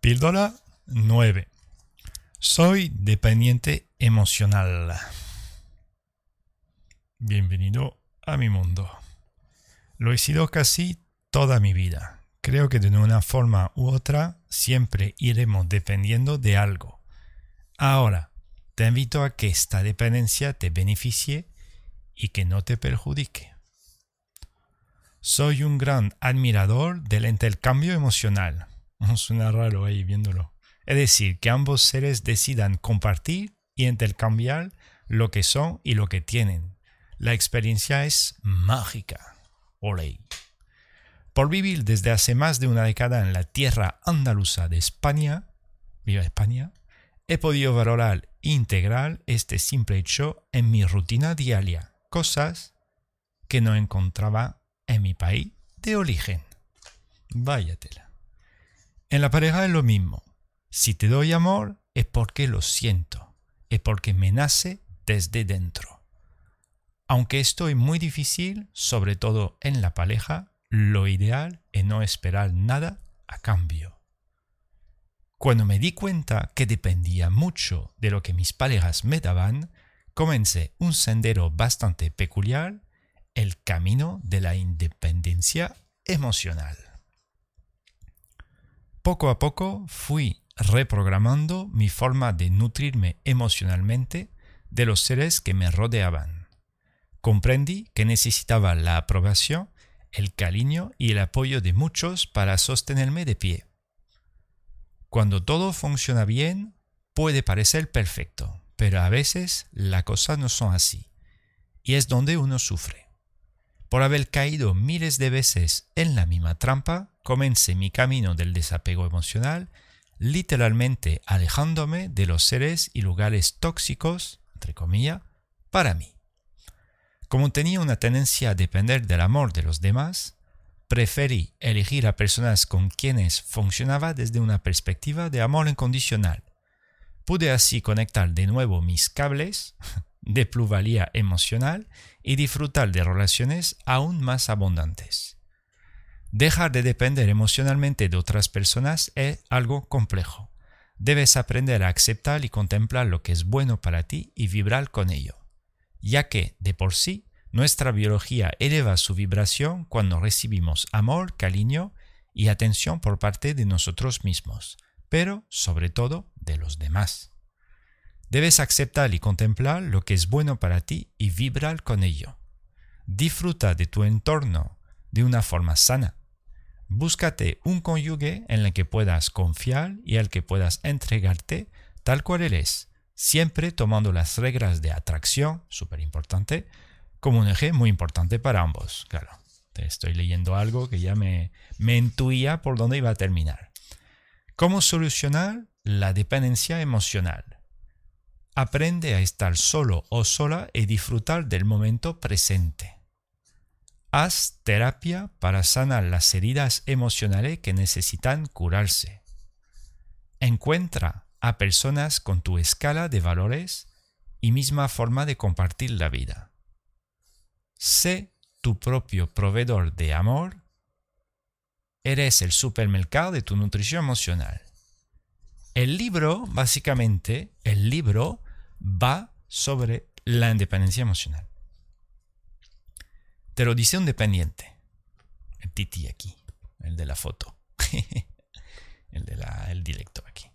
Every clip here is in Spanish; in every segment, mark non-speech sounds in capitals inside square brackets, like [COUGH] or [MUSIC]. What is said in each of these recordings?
Píldora 9. Soy dependiente emocional. Bienvenido a mi mundo. Lo he sido casi toda mi vida. Creo que de una forma u otra siempre iremos dependiendo de algo. Ahora, te invito a que esta dependencia te beneficie y que no te perjudique. Soy un gran admirador del intercambio emocional. [LAUGHS] Suena raro ahí viéndolo. Es decir, que ambos seres decidan compartir y intercambiar lo que son y lo que tienen. La experiencia es mágica. Oley. Por vivir desde hace más de una década en la tierra andaluza de España, viva España, he podido valorar integrar este simple hecho en mi rutina diaria, cosas que no encontraba en mi país de origen. Váyatela. En la pareja es lo mismo. Si te doy amor es porque lo siento, es porque me nace desde dentro. Aunque esto es muy difícil, sobre todo en la pareja, lo ideal es no esperar nada a cambio. Cuando me di cuenta que dependía mucho de lo que mis parejas me daban, comencé un sendero bastante peculiar, el camino de la independencia emocional. Poco a poco fui reprogramando mi forma de nutrirme emocionalmente de los seres que me rodeaban. Comprendí que necesitaba la aprobación, el cariño y el apoyo de muchos para sostenerme de pie. Cuando todo funciona bien, puede parecer perfecto, pero a veces las cosas no son así, y es donde uno sufre. Por haber caído miles de veces en la misma trampa, comencé mi camino del desapego emocional, literalmente alejándome de los seres y lugares tóxicos, entre comillas, para mí. Como tenía una tendencia a depender del amor de los demás, preferí elegir a personas con quienes funcionaba desde una perspectiva de amor incondicional. Pude así conectar de nuevo mis cables de plusvalía emocional y disfrutar de relaciones aún más abundantes. Dejar de depender emocionalmente de otras personas es algo complejo. Debes aprender a aceptar y contemplar lo que es bueno para ti y vibrar con ello, ya que, de por sí, nuestra biología eleva su vibración cuando recibimos amor, cariño y atención por parte de nosotros mismos, pero sobre todo de los demás. Debes aceptar y contemplar lo que es bueno para ti y vibrar con ello. Disfruta de tu entorno de una forma sana. Búscate un cónyuge en el que puedas confiar y al que puedas entregarte tal cual eres, siempre tomando las reglas de atracción, súper importante, como un eje muy importante para ambos. Claro, te estoy leyendo algo que ya me, me intuía por dónde iba a terminar. ¿Cómo solucionar la dependencia emocional? Aprende a estar solo o sola y disfrutar del momento presente. Haz terapia para sanar las heridas emocionales que necesitan curarse. Encuentra a personas con tu escala de valores y misma forma de compartir la vida. Sé tu propio proveedor de amor. Eres el supermercado de tu nutrición emocional. El libro, básicamente, el libro va sobre la independencia emocional. Te lo dice un dependiente. El Titi aquí, el de la foto. [LAUGHS] el del directo aquí.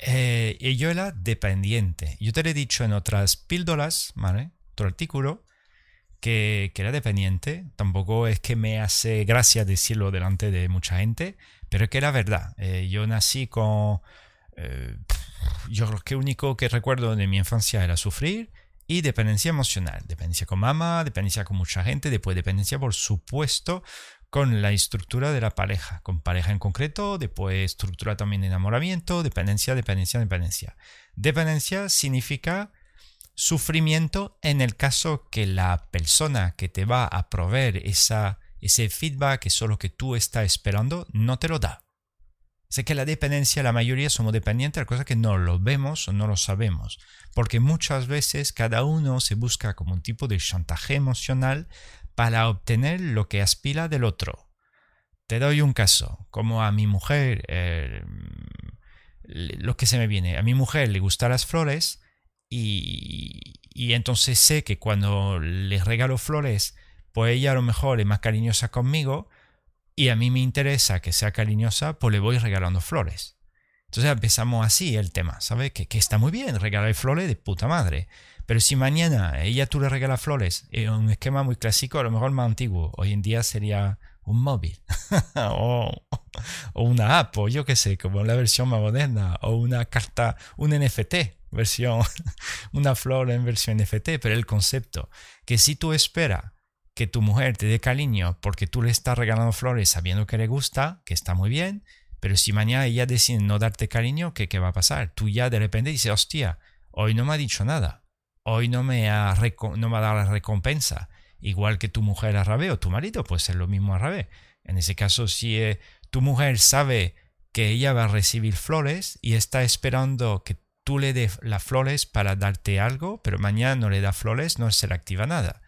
Eh, y yo era dependiente. Yo te lo he dicho en otras píldoras, ¿vale? Otro artículo, que, era dependiente. Tampoco es que me hace gracia decirlo delante de mucha gente, pero es que era verdad. Eh, yo nací con... Eh, yo creo que lo único que recuerdo de mi infancia era sufrir y dependencia emocional. Dependencia con mamá, dependencia con mucha gente, después dependencia, por supuesto, con la estructura de la pareja, con pareja en concreto, después estructura también de enamoramiento, dependencia, dependencia, dependencia. Dependencia significa sufrimiento en el caso que la persona que te va a proveer esa, ese feedback, que lo que tú estás esperando, no te lo da. Sé que la dependencia, la mayoría somos dependientes de cosas que no lo vemos o no lo sabemos, porque muchas veces cada uno se busca como un tipo de chantaje emocional para obtener lo que aspira del otro. Te doy un caso, como a mi mujer, eh, lo que se me viene. A mi mujer le gustan las flores y, y entonces sé que cuando le regalo flores, pues ella a lo mejor es más cariñosa conmigo y a mí me interesa que sea cariñosa, pues le voy regalando flores. Entonces empezamos así el tema, ¿sabes? Que, está muy bien regalar flores de puta madre. Pero si mañana ella tú le regalas flores, en un esquema muy clásico, a lo mejor más antiguo, hoy en día sería un móvil [LAUGHS] o, o, una app, o yo qué sé, como la versión más moderna, o una carta, un NFT, versión, [LAUGHS] una flor en versión NFT, pero el concepto, que si tú esperas que tu mujer te dé cariño porque tú le estás regalando flores sabiendo que le gusta, que está muy bien, pero si mañana ella decide no darte cariño, ¿qué, qué va a pasar? Tú ya de repente dices, hostia, hoy no me ha dicho nada, hoy no me ha, no me ha dado la recompensa, igual que tu mujer a revés o tu marido, puede ser lo mismo a revés. En ese caso, si eh, tu mujer sabe que ella va a recibir flores y está esperando que tú le des las flores para darte algo, pero mañana no le da flores, no se le activa nada.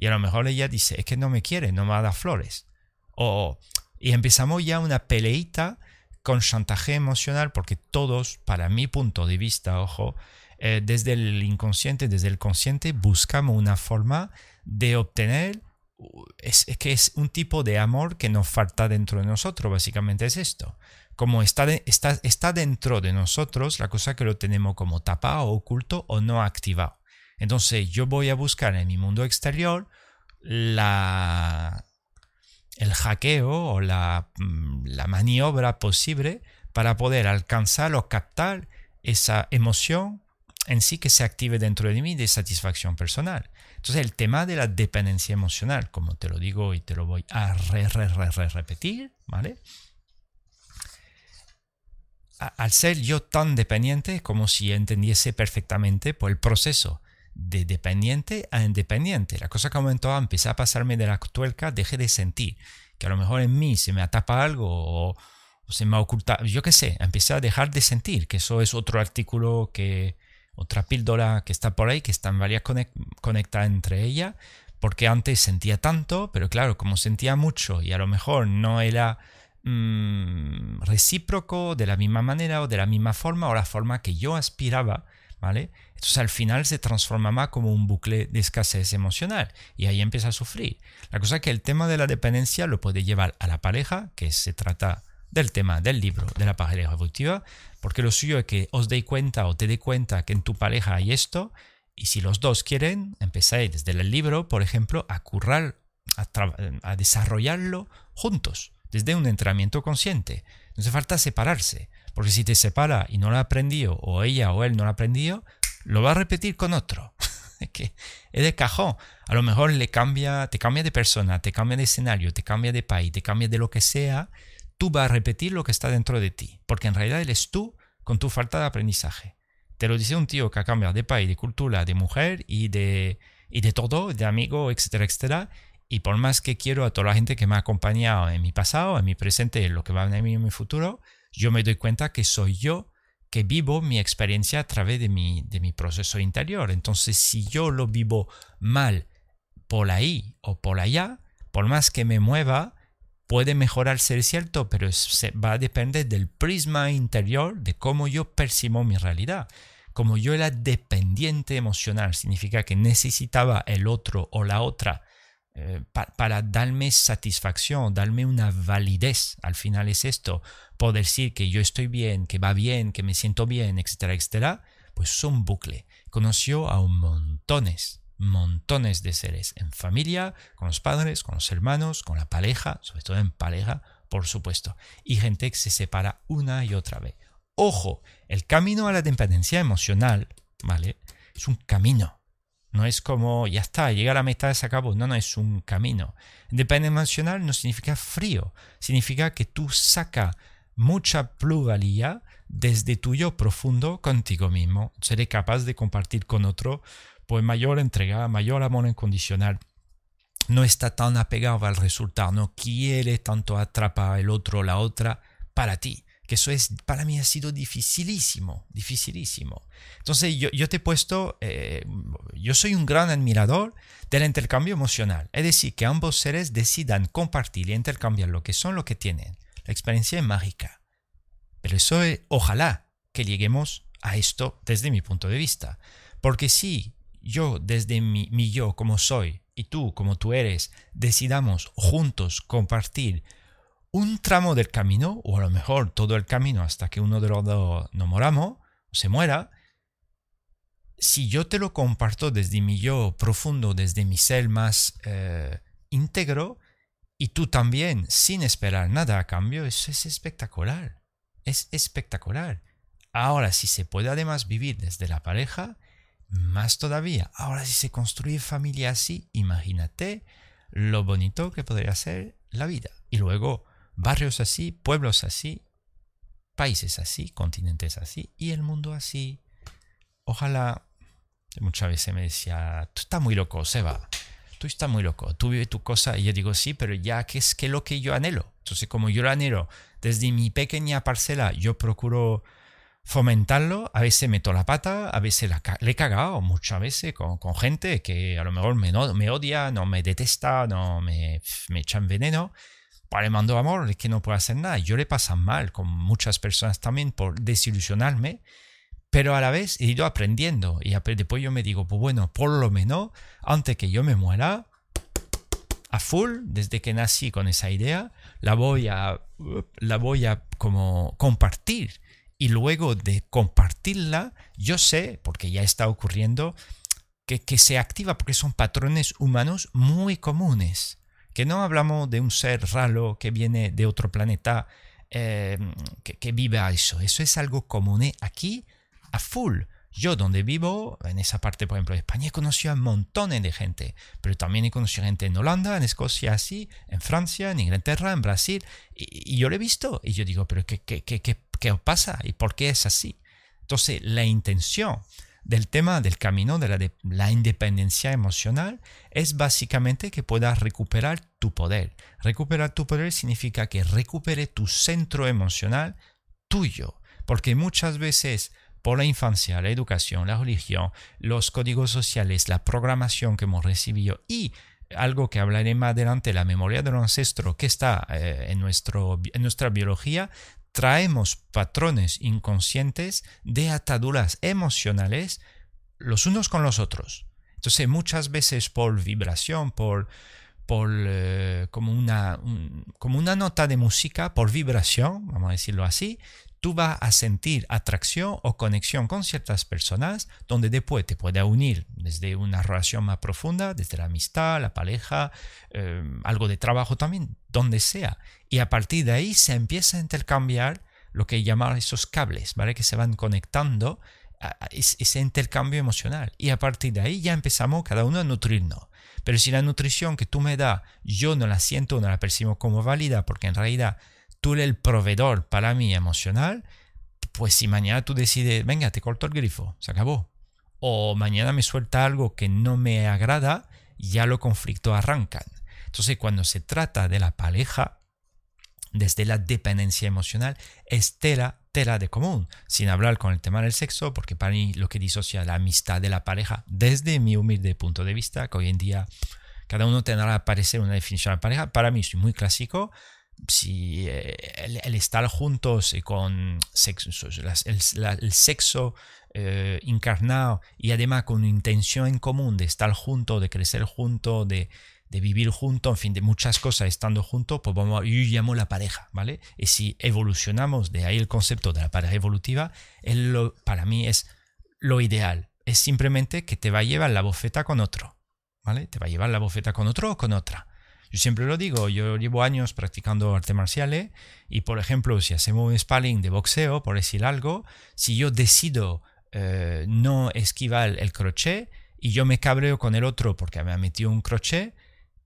Y a lo mejor ella dice, es que no me quiere, no me va a dar flores. O, y empezamos ya una peleita con chantaje emocional, porque todos, para mi punto de vista, ojo, eh, desde el inconsciente, desde el consciente, buscamos una forma de obtener, es, que es un tipo de amor que nos falta dentro de nosotros, básicamente es esto como está, está, está dentro de nosotros, la cosa que lo tenemos como tapado, oculto o no activado. Entonces yo voy a buscar en mi mundo exterior la, el hackeo o la, mm, la maniobra posible para poder alcanzar o captar esa emoción en sí que se active dentro de mí de satisfacción personal. Entonces el tema de la dependencia emocional, como te lo digo y te lo voy a re, re, re, repetir, ¿vale? al ser yo tan dependiente como si entendiese perfectamente por el proceso de dependiente a independiente. La cosa que aumentó, empecé a pasarme de la tuerca, dejé de sentir que a lo mejor en mí se me atapa algo o, se me oculta, yo qué sé, empecé a dejar de sentir, que eso es otro artículo que, otra píldora que está por ahí, que están varias conectadas entre ellas, porque antes sentía tanto, pero claro, como sentía mucho y a lo mejor no era Mm, recíproco de la misma manera o de la misma forma o la forma que yo aspiraba, ¿vale? Entonces al final se transformaba como un bucle de escasez emocional y ahí empieza a sufrir. La cosa es que el tema de la dependencia lo puede llevar a la pareja, que se trata del tema del libro de la pareja evolutiva, porque lo suyo es que os deis cuenta o te dé cuenta que en tu pareja hay esto, y si los dos quieren, empezáis desde el libro, por ejemplo, a currar, a desarrollarlo juntos desde un entrenamiento consciente. No hace falta separarse, porque si te separa y no lo ha aprendido, o ella o él no lo ha aprendido, lo va a repetir con otro. [LAUGHS] es que es de cajón. A lo mejor le cambia, te cambia de persona, te cambia de escenario, te cambia de país, te cambia de lo que sea, tú vas a repetir lo que está dentro de ti, porque en realidad eres tú con tu falta de aprendizaje. Te lo dice un tío que ha cambiado de país, de cultura, de mujer y de, y de todo, de amigo, etcétera, etcétera, y por más que quiero a toda la gente que me ha acompañado en mi pasado, en mi presente, en lo que va a venir en mi futuro, yo me doy cuenta que soy yo que vivo mi experiencia a través de mi, de mi proceso interior. Entonces, si yo lo vivo mal por ahí o por allá, por más que me mueva, puede mejorar ser cierto, pero se va a depender del prisma interior de cómo yo percibo mi realidad. Como yo era dependiente emocional, significa que necesitaba el otro o la otra eh, para darme satisfacción, darme una validez. Al final es esto, poder decir que yo estoy bien, que va bien, que me siento bien, etcétera, etcétera, pues es un bucle. Conoció a montones, montones de seres en familia, con los padres, con los hermanos, con la pareja, sobre todo en pareja, por supuesto, y gente que se separa una y otra vez. Ojo, el camino a la dependencia emocional, ¿vale? Es un camino no es como, ya está, llega a la meta, se acabó. No, no, es un camino. Independencia emocional no significa frío, significa que tú sacas mucha pluralidad desde tu yo profundo contigo mismo. Seré capaz de compartir con otro, pues mayor entrega, mayor amor incondicional. No está tan apegado al resultado, no quiere tanto atrapar el otro la otra para ti que eso es, para mí ha sido dificilísimo, dificilísimo. Entonces yo, te he puesto, eh, yo soy un gran admirador del intercambio emocional, es decir, que ambos seres decidan compartir y intercambiar lo que son, lo que tienen. La experiencia es mágica. Pero eso es, ojalá, que lleguemos a esto desde mi punto de vista. Porque si yo desde mi yo como soy y tú como tú eres decidamos juntos compartir un tramo del camino, o a lo mejor todo el camino hasta que uno de los dos no moramos, se muera, si yo te lo comparto desde mi yo profundo, desde mi ser más eh, íntegro, y tú también, sin esperar nada a cambio, eso es espectacular. Es espectacular. Ahora, si se puede además vivir desde la pareja, más todavía. Ahora, si se construye familia así, imagínate lo bonito que podría ser la vida. Y luego, barrios así, pueblos así, países así, continentes así y el mundo así. Ojalá, muchas veces me decía, tú estás muy loco, Seba, tú estás muy loco, tú vives tu cosa y yo digo, sí, pero ya que es que lo que yo anhelo. Entonces, como yo lo anhelo desde mi pequeña parcela, yo procuro fomentarlo, a veces meto la pata, a veces le he cagado muchas veces con, gente que a lo mejor me, me odia, no me detesta, no me, me echan veneno, para le mando amor, es que no puedo hacer nada. Yo le pasa mal con muchas personas también por desilusionarme, pero a la vez he ido aprendiendo y después yo me digo, pues bueno, por lo menos antes que yo me muera, a full, desde que nací con esa idea, la voy a, la voy a como compartir. Y luego de compartirla, yo sé, porque ya está ocurriendo, que, que se activa porque son patrones humanos muy comunes que no hablamos de un ser raro que viene de otro planeta em, que, vive a eso. Eso es algo común ¿eh? aquí a full. Yo donde vivo, en esa parte, por ejemplo, de España, he conocido a montones de gente, pero también he conocido gente en Holanda, en Escocia, así, en Francia, en Inglaterra, en Brasil, y, yo lo he visto, y yo digo, pero ¿qué, qué, qué, qué, qué pasa? ¿Y por qué es así? Entonces, la intención del tema del camino de la, de independencia emocional es básicamente que puedas recuperar tu poder. Recuperar tu poder significa que recupere tu centro emocional tuyo, porque muchas veces por la infancia, la educación, la religión, los códigos sociales, la programación que hemos recibido y algo que hablaré más adelante, la memoria del ancestro que está eh, en nuestra biología, traemos patrones inconscientes de ataduras emocionales los unos con los otros. Entonces muchas veces por vibración, por, por eh, como, una, como una nota de música, por vibración, vamos a decirlo así, tú vas a sentir atracción o conexión con ciertas personas donde después te puede unir desde una relación más profunda, desde la amistad, la pareja, eh, algo de trabajo también, donde sea. Y a partir de ahí se empieza a intercambiar lo que llamamos esos cables, ¿vale? Que se van conectando a ese intercambio emocional. Y a partir de ahí ya empezamos cada uno a nutrirnos. Pero si la nutrición que tú me das, yo no la siento, no la percibo como válida, porque en realidad tú eres el proveedor para mí emocional, pues si mañana tú decides, venga, te corto el grifo, se acabó. O mañana me suelta algo que no me agrada, ya los conflictos arrancan. Entonces, cuando se trata de la pareja, desde la dependencia emocional, es tela, tela de común, sin hablar con el tema del sexo, porque para mí lo que disocia la amistad de la pareja, desde mi humilde punto de vista, que hoy en día cada uno tendrá a parecer una definición de pareja, para mí es muy clásico, si eh, el, estar juntos y con sexo, el, sexo eh, encarnado y además con intención en común de estar juntos, de crecer juntos, de, de, vivir juntos, en fin, de muchas cosas estando juntos, pues vamos, yo llamo la pareja, ¿vale? Y si evolucionamos, de ahí el concepto de la pareja evolutiva, para mí es lo ideal. Es simplemente que te va a llevar la bofeta con otro, ¿vale? Te va a llevar la bofeta con otro o con otra. Yo siempre lo digo, yo llevo años practicando artes marciales y, por ejemplo, si hacemos un sparring de boxeo, por decir algo, si yo decido eh, no esquivar el crochet y yo me cabreo con el otro porque me ha metido un crochet,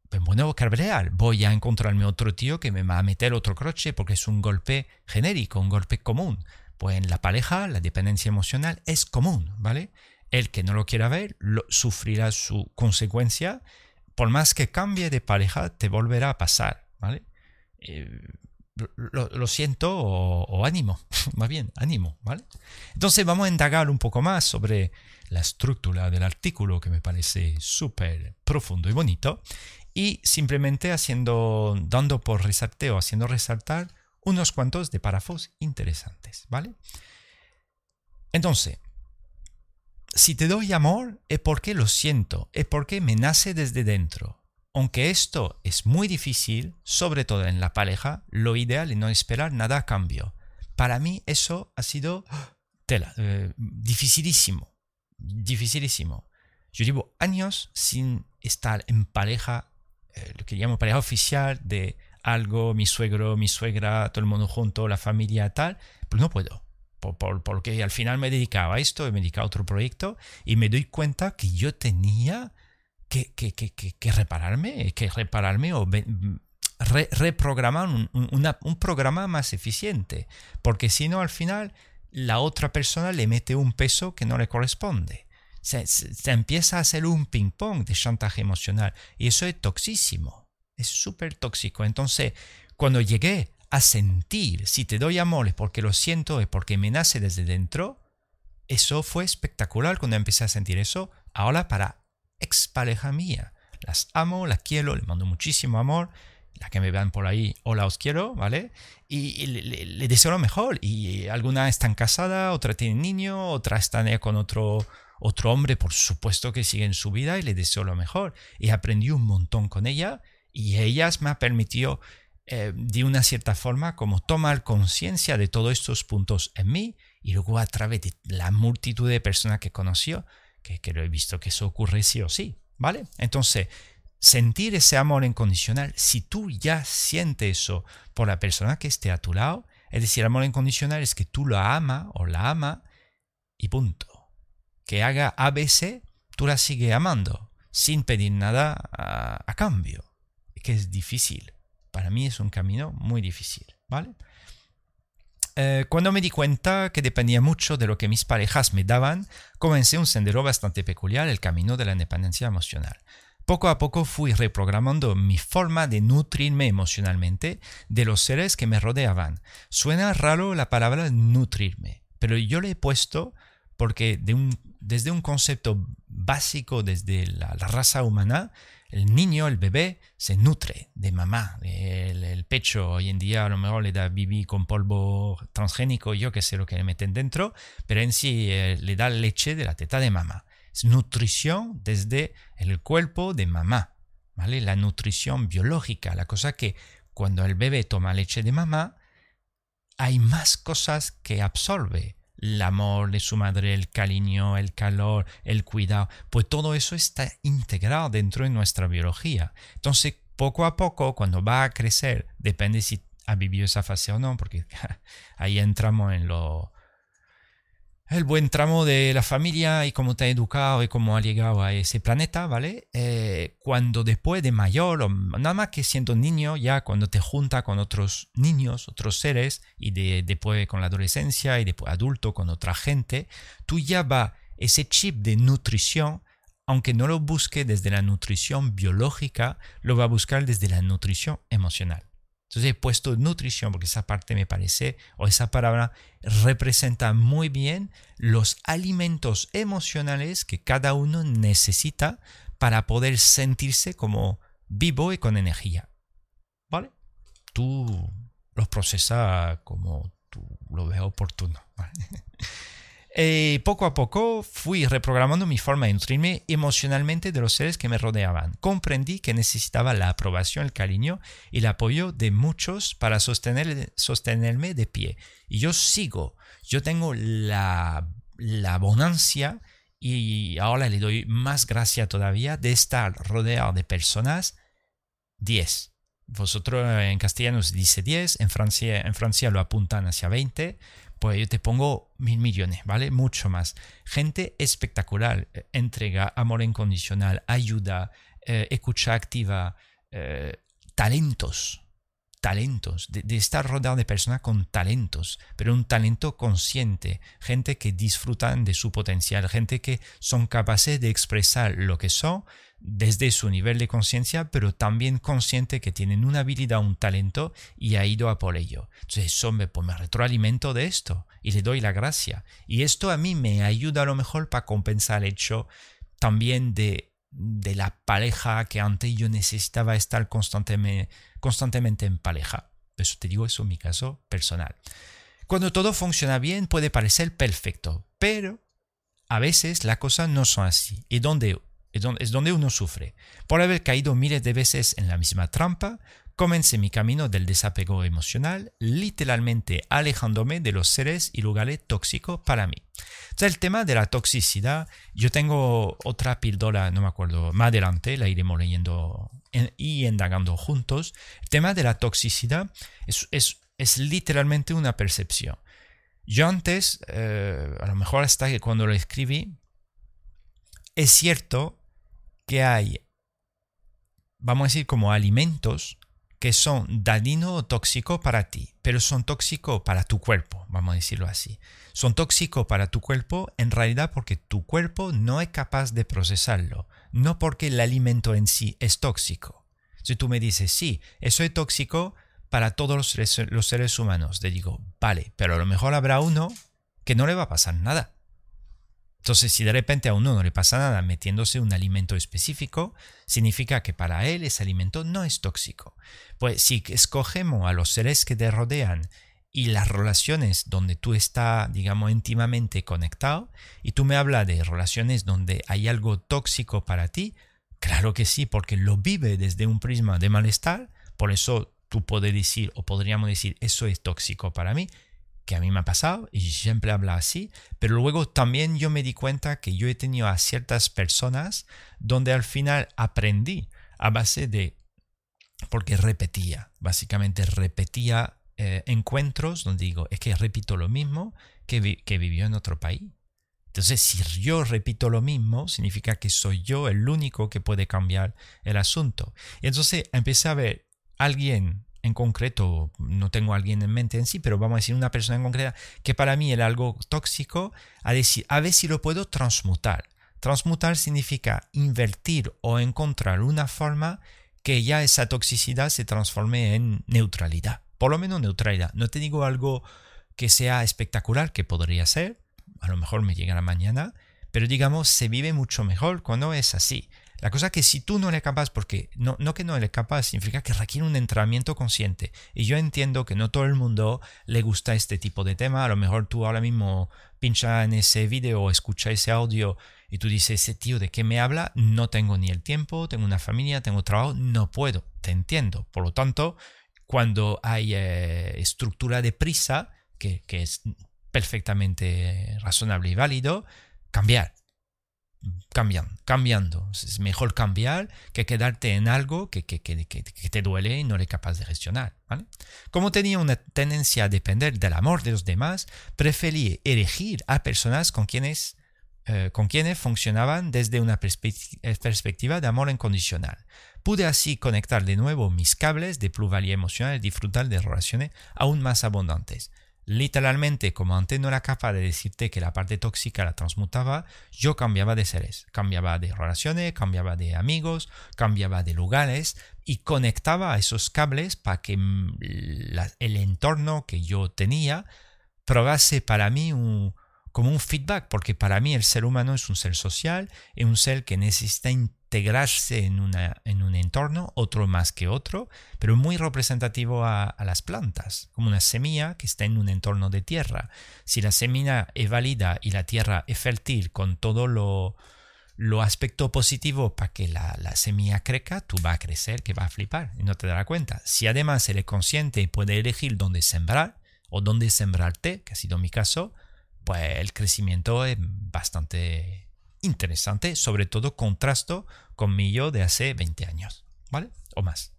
pues bueno, cabrear, voy a encontrarme otro tío que me va a meter otro crochet porque es un golpe genérico, un golpe común. Pues en la pareja la dependencia emocional es común, ¿vale? El que no lo quiera ver lo, sufrirá su consecuencia por más que cambie de pareja, te volverá a pasar, ¿vale? Eh, lo, siento o, ánimo, [LAUGHS] más bien, ánimo, ¿vale? Entonces vamos a indagar un poco más sobre la estructura del artículo que me parece súper profundo y bonito y simplemente haciendo, dando por resalteo, haciendo resaltar unos cuantos de párrafos interesantes, ¿vale? Entonces, si te doy amor es porque lo siento, es porque me nace desde dentro. Aunque esto es muy difícil, sobre todo en la pareja, lo ideal es no esperar nada a cambio. Para mí eso ha sido [GASPS] tela, eh, dificilísimo, dificilísimo. Yo llevo años sin estar en pareja, eh, lo que llamo pareja oficial de algo, mi suegro, mi suegra, todo el mundo junto, la familia, tal, pero no puedo. Porque al final me dedicaba a esto, me dedicaba a otro proyecto y me doy cuenta que yo tenía que, que, que, que repararme, que repararme o reprogramar un, un, programa más eficiente, porque si no al final la otra persona le mete un peso que no le corresponde. Se, se empieza a hacer un ping-pong de chantaje emocional y eso es toxísimo es súper tóxico. Entonces, cuando llegué a sentir, si te doy amor es porque lo siento, es porque me nace desde dentro, eso fue espectacular cuando empecé a sentir eso. Ahora para expareja mía, las amo, las quiero, les mando muchísimo amor. La que me vean por ahí, hola, os quiero, ¿vale? Y, le, deseo lo mejor. Y algunas están casadas, otra tiene niño, otra están con otro, otro hombre, por supuesto que siguen su vida y le deseo lo mejor. Y aprendí un montón con ella y ellas me ha permitido eh, de una cierta forma como tomar conciencia de todos estos puntos en mí y luego a través de la multitud de personas que conoció que, que lo he visto que eso ocurre sí o sí, ¿vale? Entonces, sentir ese amor incondicional, si tú ya sientes eso por la persona que esté a tu lado, es decir, amor incondicional es que tú la ama o la ama y punto. Que haga ABC, tú la sigues amando sin pedir nada a cambio que es difícil. Para mí es un camino muy difícil, ¿vale? Eh, cuando me di cuenta que dependía mucho de lo que mis parejas me daban, comencé un sendero bastante peculiar, el camino de la independencia emocional. Poco a poco fui reprogramando mi forma de nutrirme emocionalmente de los seres que me rodeaban. Suena raro la palabra nutrirme, pero yo le he puesto porque desde un concepto básico, desde la raza humana, el niño, el bebé, se nutre de mamá. El, pecho hoy en día a lo mejor le da bibi con polvo transgénico, yo que sé lo que le meten dentro, pero en sí eh, le da leche de la teta de mamá. Es nutrición desde el cuerpo de mamá. ¿vale? La nutrición biológica, la cosa que cuando el bebé toma leche de mamá, hay más cosas que absorbe el amor de su madre, el cariño, el calor, el cuidado, pues todo eso está integrado dentro de nuestra biología. Entonces, poco a poco, cuando va a crecer, depende si ha vivido esa fase o no, porque [LAUGHS] ahí entramos en lo, el buen tramo de la familia y cómo te ha educado y cómo ha llegado a ese planeta, ¿vale? Eh, cuando después de mayor, o nada más que siendo niño, ya cuando te junta con otros niños, otros seres, y de, después con la adolescencia y después adulto con otra gente, tú ya va ese chip de nutrición, aunque no lo busque desde la nutrición biológica, lo va a buscar desde la nutrición emocional. Entonces he puesto nutrición porque esa parte me parece, o esa palabra representa muy bien los alimentos emocionales que cada uno necesita para poder sentirse como vivo y con energía. ¿Vale? Tú los procesas como tú lo ves oportuno. [LAUGHS] Eh, poco a poco fui reprogramando mi forma de nutrirme emocionalmente de los seres que me rodeaban. Comprendí que necesitaba la aprobación, el cariño y el apoyo de muchos para sostener, sostenerme de pie. Y yo sigo, yo tengo la, la y ahora le doy más gracia todavía de estar rodeado de personas 10. Vosotros en castellano se dice 10, en Francia, en Francia lo apuntan hacia 20 pues yo te pongo mil millones, ¿vale? Mucho más. Gente espectacular, eh, entrega, amor incondicional, ayuda, eh, escucha activa, eh, talentos, talentos, de, estar rodeado de personas con talentos, pero un talento consciente, gente que disfrutan de su potencial, gente que son capaces de expresar lo que son desde su nivel de conciencia, pero también consciente que tienen una habilidad, un talento y ha ido a por ello. Entonces, eso me, pues me retroalimento de esto y le doy la gracia. Y esto a mí me ayuda a lo mejor para compensar el hecho también de, de la pareja que antes yo necesitaba estar constantemente, constantemente en pareja. Eso te digo, eso es mi caso personal. Cuando todo funciona bien puede parecer perfecto, pero a veces las cosas no son así. Y donde, es donde uno sufre. Por haber caído miles de veces en la misma trampa, comencé mi camino del desapego emocional, literalmente alejándome de los seres y lugares tóxicos para mí. el tema de la toxicidad, yo tengo otra píldora, no me acuerdo, más adelante, la iremos leyendo y indagando juntos. El tema de la toxicidad es, es, literalmente una percepción. Yo antes, eh, a lo mejor hasta que cuando lo escribí, es cierto que hay, vamos a decir, como alimentos que son dañinos o tóxicos para ti, pero son tóxicos para tu cuerpo, vamos a decirlo así. Son tóxicos para tu cuerpo en realidad porque tu cuerpo no es capaz de procesarlo, no porque el alimento en sí es tóxico. Si tú me dices, sí, eso es tóxico para todos los seres, humanos, te digo, vale, pero a lo mejor habrá uno que no le va a pasar nada. Entonces, si de repente a uno no le pasa nada metiéndose un alimento específico, significa que para él ese alimento no es tóxico. Pues si escogemos a los seres que te rodean y las relaciones donde tú estás, digamos, íntimamente conectado, y tú me hablas de relaciones donde hay algo tóxico para ti, claro que sí, porque lo vive desde un prisma de malestar, por eso tú puedes decir, o podríamos decir, eso es tóxico para mí, que a mí me ha pasado y siempre habla así, pero luego también yo me di cuenta que yo he tenido a ciertas personas donde al final aprendí a base de, porque repetía, básicamente repetía eh, encuentros donde digo, es que repito lo mismo que, que vivió en otro país. Entonces, si yo repito lo mismo, significa que soy yo el único que puede cambiar el asunto. Y entonces empecé a ver alguien en concreto, no tengo alguien en mente en sí, pero vamos a decir una persona en concreta que para mí era algo tóxico, a, decir, a ver si lo puedo transmutar. Transmutar significa invertir o encontrar una forma que ya esa toxicidad se transforme en neutralidad. Por lo menos neutralidad. No te digo algo que sea espectacular, que podría ser, a lo mejor me llegará mañana, pero digamos, se vive mucho mejor cuando es así. La cosa es que si tú no eres capaz, porque no, no que no eres capaz, significa que requiere un entrenamiento consciente. Y yo entiendo que no todo el mundo le gusta este tipo de tema. A lo mejor tú ahora mismo pincha en ese video escucha ese audio y tú dices, ese tío de qué me habla, no tengo ni el tiempo, tengo una familia, tengo trabajo, no puedo. Te entiendo. Por lo tanto, cuando hay eh, estructura de prisa, que, que es perfectamente razonable y válido, cambiar cambian, cambiando. Es mejor cambiar que quedarte en algo que, que, que, que, te duele y no eres capaz de gestionar. Como tenía una tendencia a depender del amor de los demás, preferí elegir a personas con quienes, eh, con quienes funcionaban desde una perspectiva de amor incondicional. Pude así conectar de nuevo mis cables de pluralidad emocional y disfrutar de relaciones aún más abundantes. Literalmente, como antes no era capaz de decirte que la parte tóxica la transmutaba, yo cambiaba de seres, cambiaba de relaciones, cambiaba de amigos, cambiaba de lugares y conectaba esos cables para que mm, el entorno que yo tenía probase para mí como un feedback, porque para mí el ser humano es un ser social, es un ser que necesita integrarse en, en un entorno, otro más que otro, pero muy representativo a, las plantas, como una semilla que está en un entorno de tierra. Si la semilla es válida y la tierra es fértil con todo lo, lo aspecto positivo para que la, la, semilla crezca, tú vas a crecer, que va a flipar y no te darás cuenta. Si además eres consciente y puedes elegir dónde sembrar o dónde sembrarte, que ha sido mi caso, pues el crecimiento es bastante interesante, sobre todo contrasto con mi yo de hace 20 años, ¿vale? O más.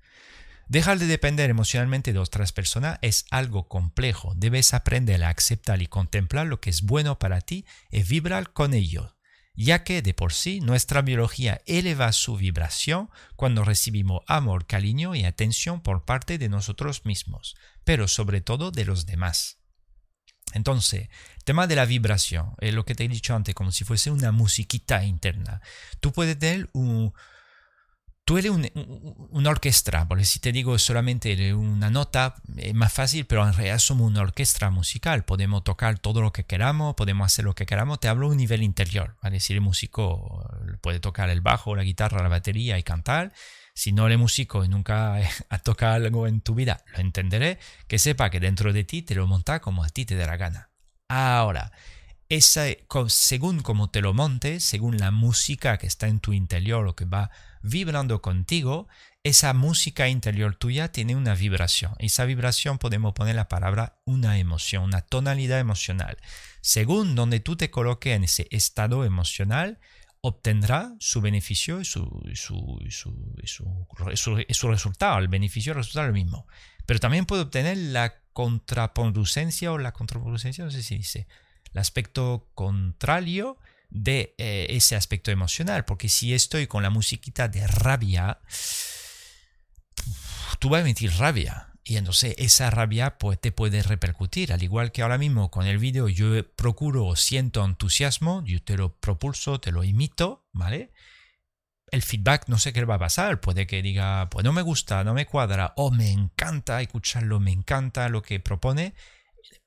Dejar de depender emocionalmente de otras personas es algo complejo. Debes aprender a aceptar y contemplar lo que es bueno para ti y vibrar con ello, ya que de por sí nuestra biología eleva su vibración cuando recibimos amor, cariño y atención por parte de nosotros mismos, pero sobre todo de los demás. Entonces, tema de la vibración, es lo que te he dicho antes, como si fuese una musiquita interna. Tú puedes tener un... Tú eres una orquesta, porque si te digo solamente una nota, es más fácil, pero en realidad somos una orquesta musical. Podemos tocar todo lo que queramos, podemos hacer lo que queramos. Te hablo a un nivel interior, ¿vale? Si el músico puede tocar el bajo, la guitarra, la batería y cantar, Si no eres músico y nunca [LAUGHS] ha tocado algo en tu vida, lo entenderé. Que sepa que dentro de ti te lo monta como a ti te dé la gana. Ahora, esa, según como te lo montes, según la música que está en tu interior o que va vibrando contigo, esa música interior tuya tiene una vibración. Esa vibración podemos poner la palabra una emoción, una tonalidad emocional. Según donde tú te coloques en ese estado emocional, obtendrá su beneficio y su, su, resultado. El beneficio y el resultado es lo mismo. Pero también puede obtener la contraproducencia o la contraproducencia, no sé si dice, el aspecto contrario de eh, ese aspecto emocional. Porque si estoy con la musiquita de rabia, tú vas a emitir rabia. Y entonces esa rabia pues, te puede repercutir. Al igual que ahora mismo con el vídeo yo procuro siento entusiasmo, yo te lo propulso, te lo imito, ¿vale? El feedback no sé qué va a pasar. Puede que diga, pues no me gusta, no me cuadra, o me encanta escucharlo, me encanta lo que propone.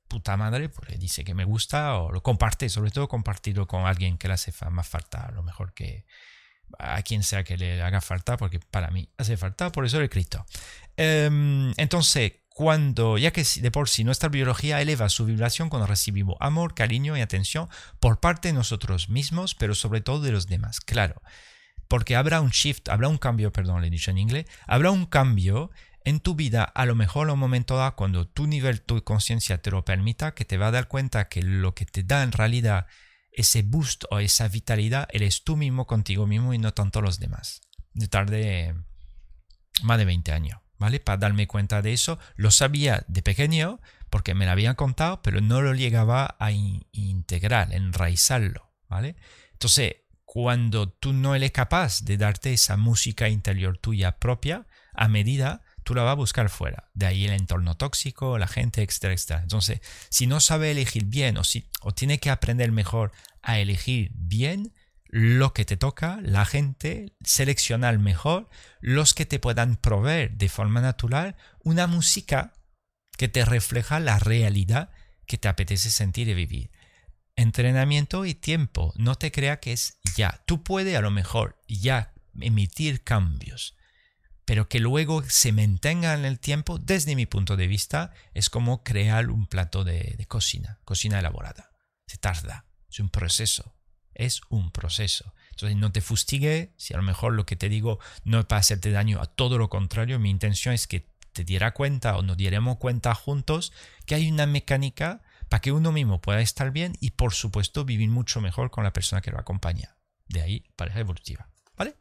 Puta madre, pues le dice que me gusta o lo comparte, sobre todo compartirlo con alguien que le hace más falta, a lo mejor que, a quien sea que le haga falta, porque para mí hace falta, por eso lo he escrito. Em, entonces, cuando, ya que de por sí nuestra biología eleva su vibración cuando recibimos amor, cariño y atención por parte de nosotros mismos, pero sobre todo de los demás, claro. Porque habrá un shift, habrá un cambio, perdón, le he dicho en inglés, habrá un cambio en tu vida, a lo mejor en un momento dado, cuando tu nivel, tu conciencia te lo permita, que te va a dar cuenta que lo que te da en realidad ese boost o esa vitalidad eres tú mismo contigo mismo y no tanto los demás. De tarde más de 20 años, ¿vale? Para darme cuenta de eso, lo sabía de pequeño porque me lo habían contado, pero no lo llegaba a integrar, enraizarlo, ¿vale? Entonces, cuando tú no eres capaz de darte esa música interior tuya propia, a medida tú la vas a buscar fuera. De ahí el entorno tóxico, la gente, etcétera, etcétera. Entonces, si no sabe elegir bien o, si, o tiene que aprender mejor a elegir bien lo que te toca, la gente, seleccionar mejor los que te puedan proveer de forma natural una música que te refleja la realidad que te apetece sentir y vivir. Entrenamiento y tiempo. No te crea que es ya. Tú puedes a lo mejor ya emitir cambios pero que luego se mantenga en el tiempo, desde mi punto de vista, es como crear un plato de, cocina, cocina elaborada. Se tarda, es un proceso, es un proceso. Entonces no te fustigue, si a lo mejor lo que te digo no es para hacerte daño, a todo lo contrario, mi intención es que te diera cuenta o nos diéramos cuenta juntos que hay una mecánica para que uno mismo pueda estar bien y por supuesto vivir mucho mejor con la persona que lo acompaña. De ahí pareja evolutiva. ¿Vale?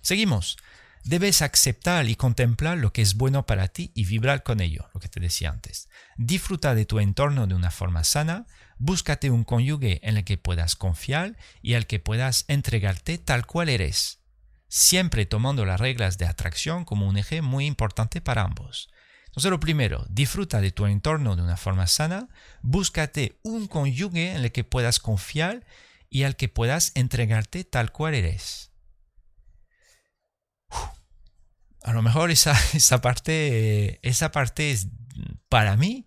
Seguimos. Debes aceptar y contemplar lo que es bueno para ti y vibrar con ello, lo que te decía antes. Disfruta de tu entorno de una forma sana, búscate un cónyuge en el que puedas confiar y al que puedas entregarte tal cual eres, siempre tomando las reglas de atracción como un eje muy importante para ambos. Entonces lo primero, disfruta de tu entorno de una forma sana, búscate un cónyuge en el que puedas confiar y al que puedas entregarte tal cual eres. A lo mejor esa, [LAUGHS] esa parte, esa parte es para mí,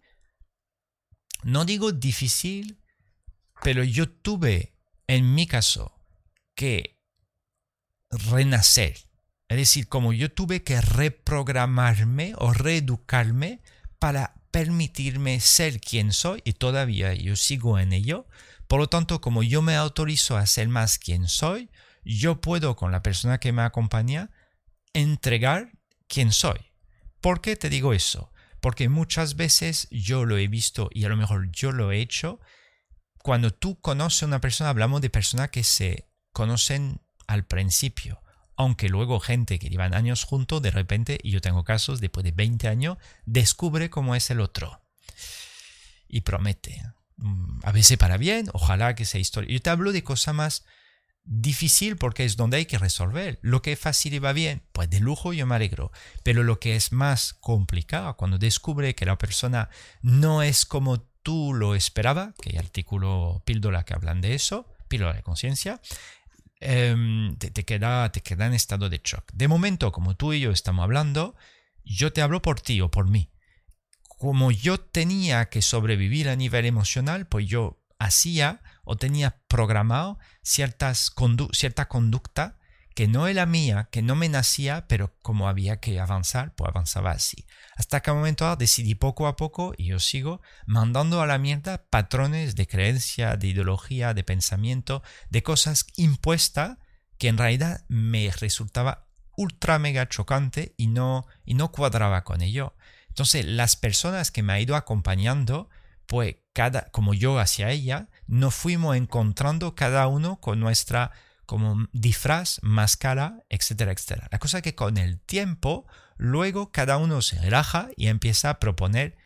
no digo difícil, pero yo tuve en mi caso que renacer. Es decir, como yo tuve que reprogramarme o reeducarme para permitirme ser quien soy y todavía yo sigo en ello. Por lo tanto, como yo me autorizo a ser más quien soy, yo puedo con la persona que me acompaña entregar quién soy. ¿Por qué te digo eso? Porque muchas veces yo lo he visto y a lo mejor yo lo he hecho. Cuando tú conoces a una persona, hablamos de personas que se conocen al principio, aunque luego gente que llevan años juntos, de repente, y yo tengo casos, después de 20 años, descubre cómo es el otro. Y promete. Mm, a veces para bien, ojalá que sea historia. Yo te hablo de cosas más difícil porque es donde hay que resolver. Lo que es fácil y va bien, pues de lujo yo me alegro. Pero lo que es más complicado, cuando descubre que la persona no es como tú lo esperaba, que hay artículo píldora que hablan de eso, píldora de conciencia, em, te, te, queda, te queda en estado de shock. De momento, como tú y yo estamos hablando, yo te hablo por ti o por mí. Como yo tenía que sobrevivir a nivel emocional, pues yo hacía o tenía programado ciertas cierta conducta que no era mía, que no me nacía, pero como había que avanzar, pues avanzaba así. Hasta que un momento decidí poco a poco, y yo sigo, mandando a la mierda patrones de creencia, de ideología, de pensamiento, de cosas impuestas que en realidad me resultaba ultra mega chocante y no, y no cuadraba con ello. Entonces, las personas que me ha ido acompañando, pues cada, como yo hacia ella, nos fuimos encontrando cada uno con nuestra como disfraz, máscara, etcétera, etcétera. La cosa es que con el tiempo, luego cada uno se relaja y empieza a proponer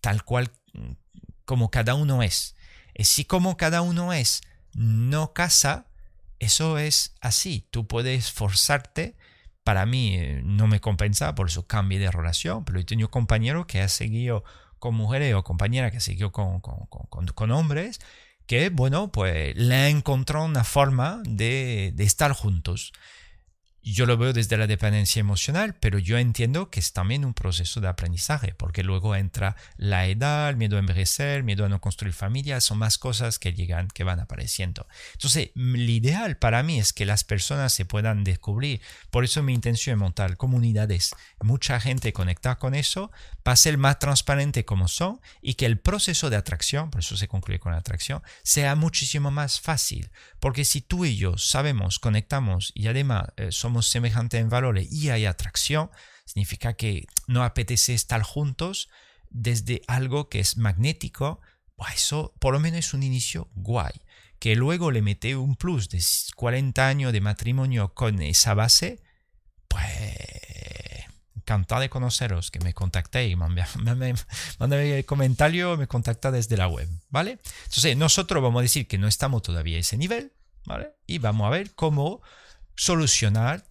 tal cual como cada uno es. Y si como cada uno es no casa, eso es así. Tú puedes forzarte. Para mí eh, no me compensa, por eso cambié de relación, pero he tenido compañero que ha seguido con mujeres o compañera que seguido con, con, con, con hombres que, bueno, pues le encontrado una forma de, de estar juntos yo lo veo desde la dependencia emocional, pero yo entiendo que es también un proceso de aprendizaje, porque luego entra la edad, el miedo a envejecer, el miedo a no construir familia, son más cosas que llegan, que van apareciendo. Entonces, lo ideal para mí es que las personas se puedan descubrir. Por eso mi intención es montar comunidades, mucha gente conectada con eso, para ser más transparente como son y que el proceso de atracción, por eso se concluye con la atracción, sea muchísimo más fácil. Porque si tú y yo sabemos, conectamos y además eh, somos semejantes en valores y hay atracción, significa que no apetece estar juntos desde algo que es magnético, eso por lo menos es un inicio guay. Que luego le mete un plus de 40 años de matrimonio con esa base, pues encantado de conoceros, que me contactéis, mandame, comentario, me contacta desde la web, ¿vale? Entonces, nosotros vamos a decir que no estamos todavía a ese nivel, ¿vale? Y vamos a ver cómo solucionar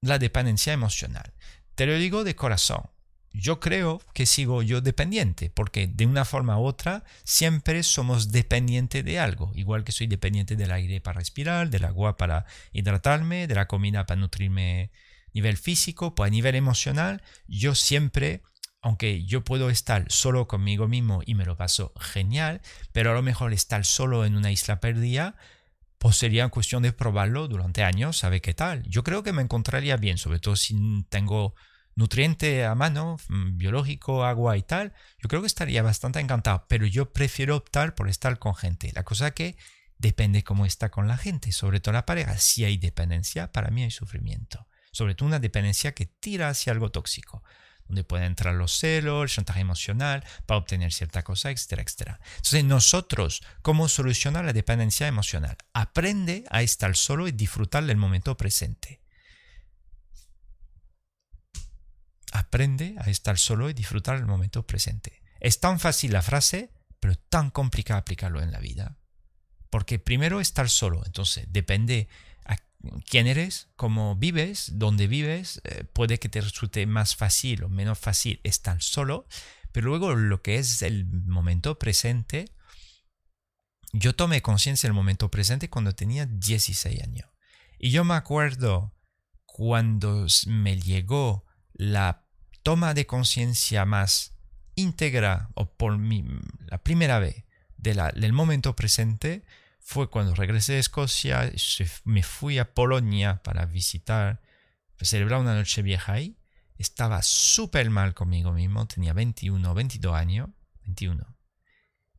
la dependencia emocional. Te lo digo de corazón. Yo creo que sigo yo dependiente, porque de una forma u otra siempre somos dependientes de algo, igual que soy dependiente del aire para respirar, del agua para hidratarme, de la comida para nutrirme a nivel físico, pues a nivel emocional, yo siempre, aunque yo puedo estar solo conmigo mismo y me lo paso genial, pero a lo mejor estar solo en una isla perdida pues sería cuestión de probarlo durante años, saber qué tal. Yo creo que me encontraría bien, sobre todo si tengo nutriente a mano, mm, biológico, agua y tal. Yo creo que estaría bastante encantado, pero yo prefiero optar por estar con gente. La cosa que depende cómo está con la gente, sobre todo la pareja. Si hay dependencia, para mí hay sufrimiento. Sobre todo una dependencia que tira hacia algo tóxico donde pueden entrar los celos, el chantaje emocional para obtener cierta cosa, etcétera, etcétera. Entonces, nosotros, ¿cómo solucionar la dependencia emocional? Aprende a estar solo y disfrutar del momento presente. Aprende a estar solo y disfrutar del momento presente. Es tan fácil la frase, pero tan complicado aplicarlo en la vida. Porque primero estar solo, entonces depende quién eres, cómo vives, dónde vives, eh, puede que te resulte más fácil o menos fácil estar solo, pero luego lo que es el momento presente, yo tomé conciencia del momento presente cuando tenía 16 años. Y yo me acuerdo cuando me llegó la toma de conciencia más íntegra o por mí, la primera vez del momento presente, fue cuando regresé de Escocia, me fui a Polonia para visitar, para celebrar una noche vieja ahí. Estaba súper mal conmigo mismo, tenía 21, 22 años, 21.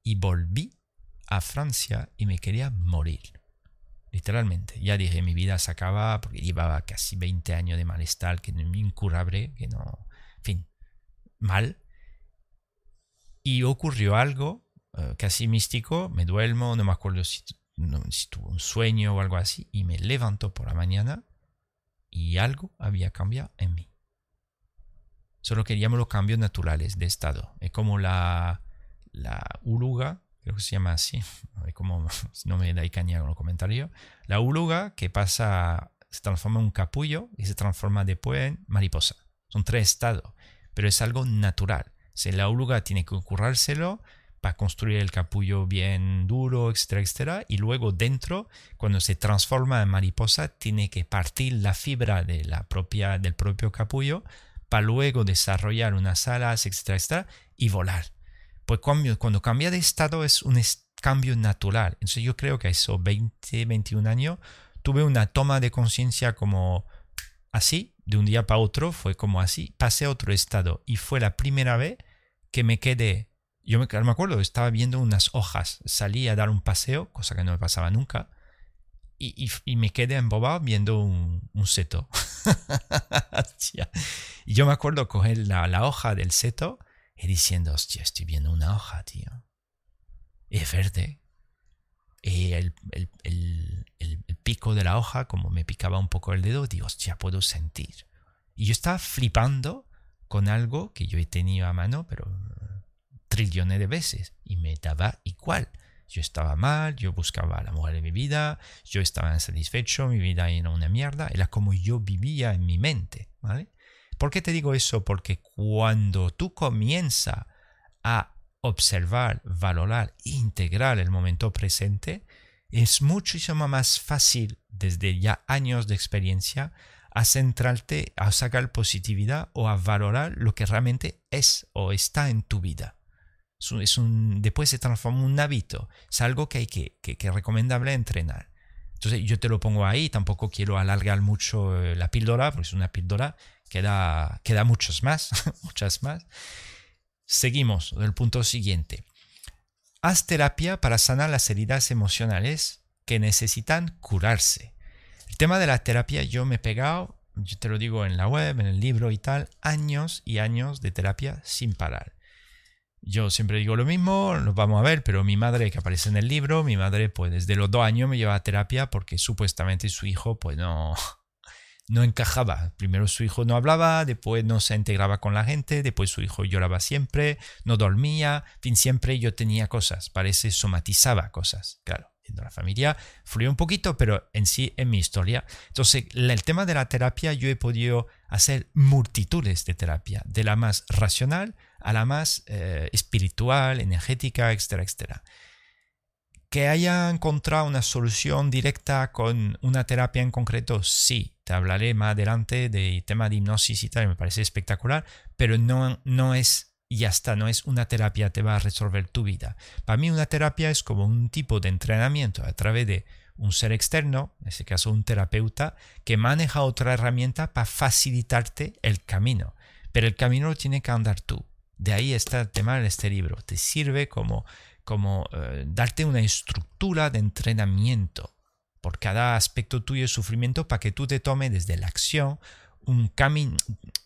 Y volví a Francia y me quería morir. Literalmente. Ya dije, mi vida se acaba porque llevaba casi 20 años de malestar, que no incurable, que no... En fin, mal. Y ocurrió algo eh, casi místico, me duermo, no me acuerdo si, si tuve un sueño o algo así, y me levanto por la mañana y algo había cambiado en mí. Solo que los cambios naturales de estado. Es como la, la uluga, creo que se llama así, [LAUGHS] como [LAUGHS] no me da caña con los comentarios, la uluga que pasa, se transforma en un capullo y se transforma después en mariposa. Son tres estados, pero es algo natural. Si la uluga tiene que currárselo, para construir el capullo bien duro, etcétera, etcétera. Y luego dentro, cuando se transforma en mariposa, tiene que partir la fibra de la propia, del propio capullo para luego desarrollar unas alas, etcétera, etcétera, y volar. Pues cuando, cuando cambia de estado es un cambio natural. Entonces yo creo que a esos 20, 21 años tuve una toma de conciencia como así, de un día para otro, fue como así, pasé a otro estado y fue la primera vez que me quedé, yo me, me acuerdo, estaba viendo unas hojas, salí a dar un paseo, cosa que no me pasaba nunca, y, y, me quedé embobado viendo un, un seto. [LAUGHS] y yo me acuerdo coger la, la, hoja del seto y diciendo, hostia, estoy viendo una hoja, tío. es verde. Y el, el, el, el, pico de la hoja, como me picaba un poco el dedo, digo, hostia, puedo sentir. Y yo estaba flipando con algo que yo tenido a mano, pero trillones de veces, y me daba igual. Yo estaba mal, yo buscaba la mujer de mi vida, yo estaba insatisfecho, mi vida era una mierda, era como yo vivía en mi mente, ¿vale? ¿Por qué te digo eso? Porque cuando tú comienzas a observar, valorar, integrar el momento presente, es muchísimo más fácil desde ya años de experiencia a centrarte, a sacar positividad o a valorar lo que realmente es o está en tu vida. Es un, después se transforma en un hábito. Es algo que hay que, que, que, recomendable entrenar. Entonces yo te lo pongo ahí, tampoco quiero alargar mucho eh, la píldora, porque es una píldora, queda, queda muchas más, [LAUGHS] muchas más. Seguimos del punto siguiente. Haz terapia para sanar las heridas emocionales que necesitan curarse. El tema de la terapia yo me he pegado, yo te lo digo en la web, en el libro y tal, años y años de terapia sin parar. Yo siempre digo lo mismo, lo vamos a ver, pero mi madre que aparece en el libro, mi madre pues desde los dos años me lleva a terapia porque supuestamente su hijo pues no, [LAUGHS] no encajaba. Primero su hijo no hablaba, después no se integraba con la gente, después su hijo lloraba siempre, no dormía, fin, siempre yo tenía cosas, parece somatizaba cosas, claro. En la familia fluyó un poquito, pero en sí, en mi historia. Entonces, el tema de la terapia, yo he podido hacer multitudes de terapia, de la más racional a la más eh, espiritual, energética, etcétera, etcétera. Que haya encontrado una solución directa con una terapia en concreto, sí. Te hablaré más adelante del tema de hipnosis y tal, me parece espectacular, pero no, no es ya está, no es una terapia te va a resolver tu vida. Para mí una terapia es como un tipo de entrenamiento a través de un ser externo, en este caso un terapeuta, que maneja otra herramienta para facilitarte el camino. Pero el camino lo tiene que andar tú. De ahí está el tema de este libro. Te sirve como, como eh, darte una estructura de entrenamiento por cada aspecto tuyo de sufrimiento para que tú te tomes desde la acción un camino,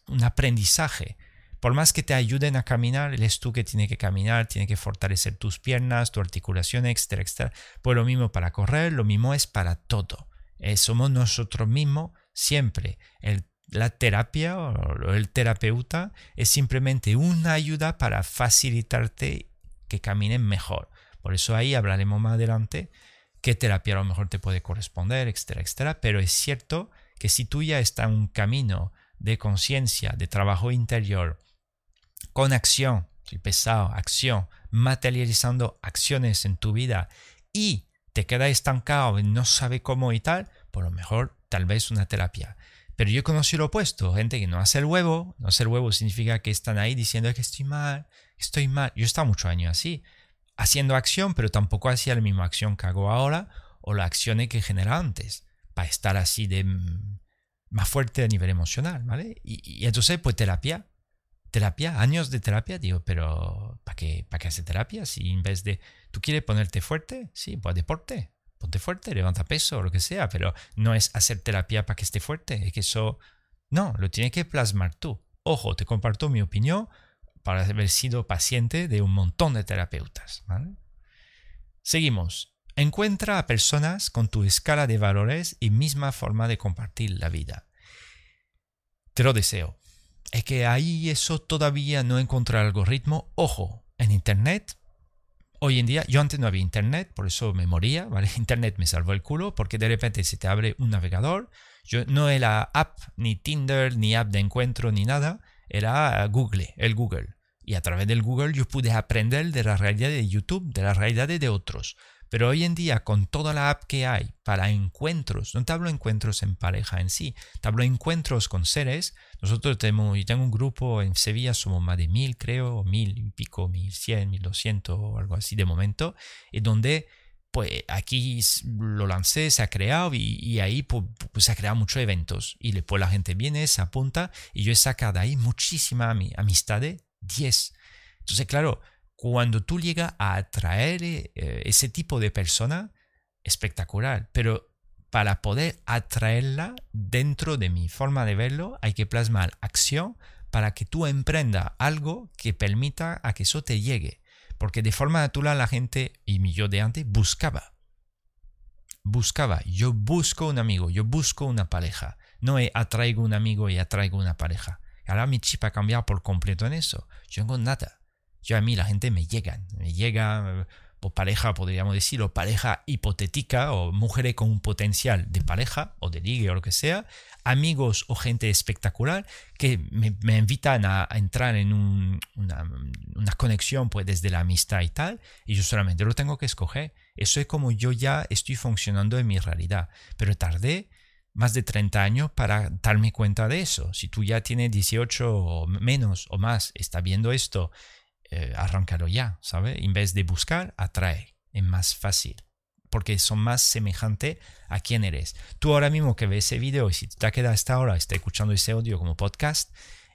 un aprendizaje. Por más que te ayuden a caminar, eres tú que tiene que caminar, tiene que fortalecer tus piernas, tu articulación, etcétera, etcétera. Pues lo mismo para correr, lo mismo es para todo. Eh, somos nosotros mismos siempre. El la terapia o el terapeuta es simplemente una ayuda para facilitarte que caminen mejor. Por eso ahí hablaremos más adelante qué terapia a lo mejor te puede corresponder, etcétera, etcétera. Pero es cierto que si tú ya estás en un camino de conciencia, de trabajo interior, con acción, pesado, acción, materializando acciones en tu vida y te quedas estancado y no sabe cómo y tal, por lo mejor tal vez una terapia. Pero yo conocí lo opuesto, gente que no hace el huevo, no hace el huevo significa que están ahí diciendo que estoy mal, estoy mal. Yo he estado muchos años así, haciendo acción, pero tampoco hacía la misma acción que hago ahora o la acción que generaba antes, para estar así de mm, más fuerte a nivel emocional, ¿vale? Y, entonces, pues terapia, terapia, años de terapia, digo, pero ¿para qué, ¿para qué hace terapia? Si en vez de, ¿tú quieres ponerte fuerte? Sí, pues deporte, ponte fuerte, levanta peso o lo que sea, pero no es hacer terapia para que esté fuerte, es que eso, no, lo tienes que plasmar tú. Ojo, te comparto mi opinión para haber sido paciente de un montón de terapeutas. Seguimos. Encuentra a personas con tu escala de valores y misma forma de compartir la vida. Te lo deseo. Es que ahí eso todavía no encontré algoritmo. Ojo, en Internet hoy en día, yo antes no había internet, por eso me moría, ¿vale? [LAUGHS] Internet me salvó el culo porque de repente se te abre un navegador. Yo no era app, ni Tinder, ni app de encuentro, ni nada. Era Google, el Google. Y a través del Google yo pude aprender de la realidad de YouTube, de la realidad de otros. Pero hoy en día, con toda la app que hay para encuentros, no te hablo encuentros en pareja en sí, te hablo encuentros con seres. Nosotros tenemos, yo tengo un grupo en Sevilla, somos más de mil, creo, mil y pico, mil cien, mil doscientos o algo así de momento, y donde pues aquí lo lancé, se ha creado y, ahí pues, pues, se ha creado muchos eventos. Y después la gente viene, se apunta y yo he sacado ahí muchísimas amistades, 10. Entonces, claro, cuando tú llegas a atraer eh, ese tipo de persona, espectacular. Pero para poder atraerla dentro de mi forma de verlo, hay que plasmar acción para que tú emprenda algo que permita a que eso te llegue. Porque de forma natural la gente, y mi yo de antes, buscaba. Buscaba. Yo busco un amigo, yo busco una pareja. No atraigo un amigo y atraigo una pareja. Ahora mi chip ha cambiado por completo en eso. Yo no tengo nada. Yo a mí la gente me llega, me llega o pareja, podríamos decir, o pareja hipotética, o mujeres con un potencial de pareja, o de ligue, o lo que sea, amigos o gente espectacular que me, invitan a, entrar en una, una, conexión pues desde la amistad y tal, y yo solamente lo tengo que escoger. Eso es como yo ya estoy funcionando en mi realidad, pero tardé más de 30 años para darme cuenta de eso. Si tú ya tienes 18 o menos o más, está viendo esto eh, arrancarlo ya, ¿sabes? En vez de buscar, atrae. Es más fácil. Porque son más semejantes a quién eres. Tú ahora mismo que ves ese video y si te ha quedado hasta ahora, está escuchando ese audio como podcast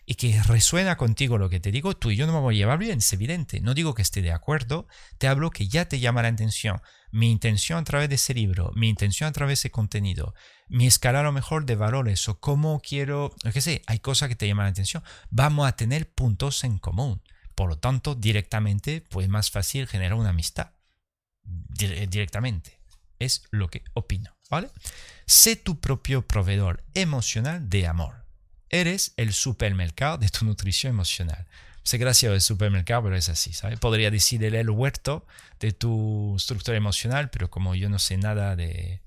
y que resuena contigo lo que te digo, tú y yo no voy a llevar bien, es evidente. No digo que esté de acuerdo, te hablo que ya te llama la atención. Mi intención a través de ese libro, mi intención a través de ese contenido, mi escala a lo mejor de valores o cómo quiero, qué sé, hay cosas que te llaman la atención. Vamos a tener puntos en común. Por lo tanto, directamente, pues más fácil generar una amistad. directamente. Es lo que opino, ¿vale? Sé tu propio proveedor emocional de amor. Eres el supermercado de tu nutrición emocional. Sé gracioso el supermercado, pero es así, ¿sabes? Podría decir el huerto de tu estructura emocional, pero como yo no sé nada de,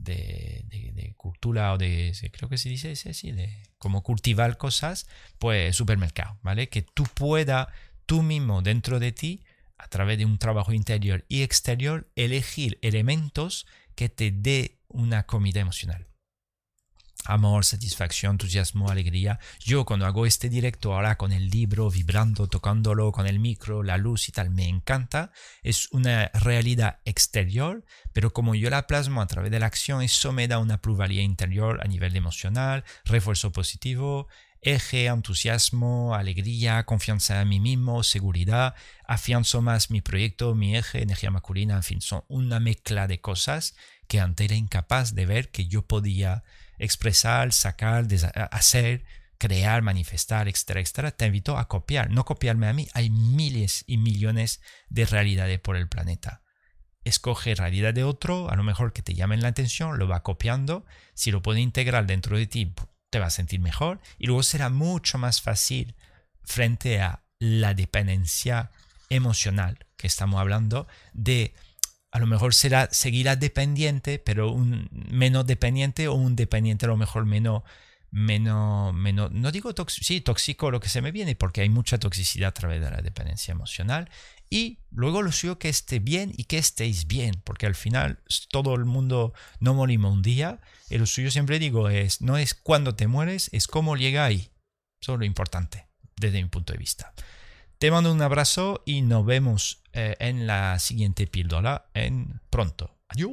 de, cultura o de, creo que se dice así, de cómo cultivar cosas, pues supermercado, ¿vale? Que tú puedas tú mismo dentro de ti, a través de un trabajo interior y exterior, elegir elementos que te dé una comida emocional amor, satisfacción, entusiasmo, alegría. Yo cuando hago este directo ahora con el libro, vibrando, tocándolo con el micro, la luz y tal, me encanta. Es una realidad exterior, pero como yo la plasmo a través de la acción, eso me da una pluralidad interior a nivel emocional, refuerzo positivo, eje, entusiasmo, alegría, confianza en mí mismo, seguridad, afianzo más mi proyecto, mi eje, energía masculina, en fin, son una mezcla de cosas que antes era incapaz de ver que yo podía expresar, sacar, hacer, crear, manifestar, etcétera, etcétera, te invito a copiar. No copiarme a mí, hay miles y millones de realidades por el planeta. Escoge realidad de otro, a lo mejor que te llamen la atención, lo va copiando. Si lo puede integrar dentro de ti, te va a sentir mejor y luego será mucho más fácil frente a la dependencia emocional que estamos hablando de a lo mejor será seguirá dependiente, pero un menos dependiente o un dependiente a lo mejor menos, menos, menos no digo tóxico, sí, tóxico lo que se me viene, porque hay mucha toxicidad a través de la dependencia emocional. Y luego lo suyo que esté bien y que estéis bien, porque al final todo el mundo no morimos un día. Y lo suyo siempre digo es, no es cuando te mueres, es cómo llega ahí. Eso es lo importante, desde mi punto de vista. Te mando un abrazo y nos vemos eh, en la siguiente píldora en pronto. Adiós.